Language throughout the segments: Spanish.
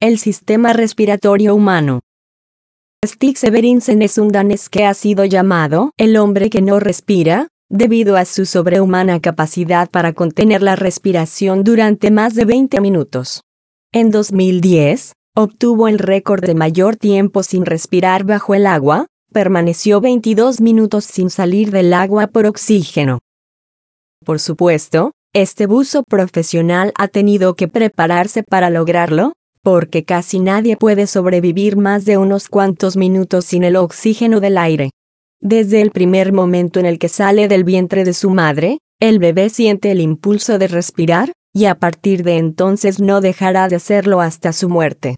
El sistema respiratorio humano. Stig Severinsen es un danés que ha sido llamado el hombre que no respira, debido a su sobrehumana capacidad para contener la respiración durante más de 20 minutos. En 2010, obtuvo el récord de mayor tiempo sin respirar bajo el agua, permaneció 22 minutos sin salir del agua por oxígeno. Por supuesto, este buzo profesional ha tenido que prepararse para lograrlo, porque casi nadie puede sobrevivir más de unos cuantos minutos sin el oxígeno del aire. Desde el primer momento en el que sale del vientre de su madre, el bebé siente el impulso de respirar, y a partir de entonces no dejará de hacerlo hasta su muerte.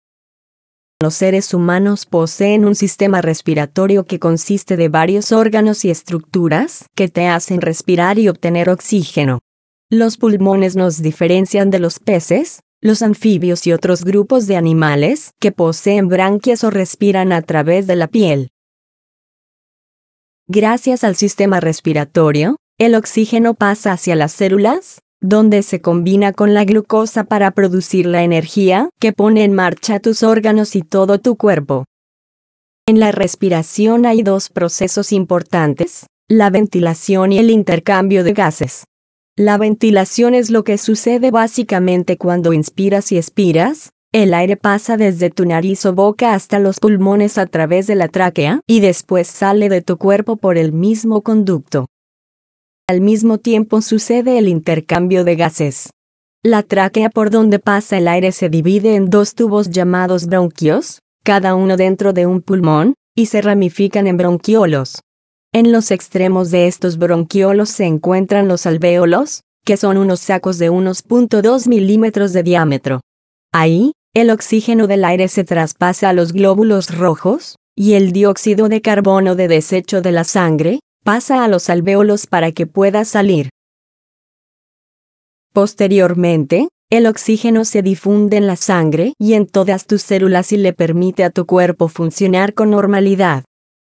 Los seres humanos poseen un sistema respiratorio que consiste de varios órganos y estructuras que te hacen respirar y obtener oxígeno. Los pulmones nos diferencian de los peces, los anfibios y otros grupos de animales que poseen branquias o respiran a través de la piel. Gracias al sistema respiratorio, el oxígeno pasa hacia las células, donde se combina con la glucosa para producir la energía que pone en marcha tus órganos y todo tu cuerpo. En la respiración hay dos procesos importantes, la ventilación y el intercambio de gases. La ventilación es lo que sucede básicamente cuando inspiras y expiras, el aire pasa desde tu nariz o boca hasta los pulmones a través de la tráquea y después sale de tu cuerpo por el mismo conducto. Al mismo tiempo sucede el intercambio de gases. La tráquea por donde pasa el aire se divide en dos tubos llamados bronquios, cada uno dentro de un pulmón, y se ramifican en bronquiolos. En los extremos de estos bronquiolos se encuentran los alvéolos, que son unos sacos de unos 0.2 milímetros de diámetro. Ahí, el oxígeno del aire se traspasa a los glóbulos rojos, y el dióxido de carbono de desecho de la sangre, pasa a los alvéolos para que pueda salir. Posteriormente, el oxígeno se difunde en la sangre y en todas tus células y le permite a tu cuerpo funcionar con normalidad.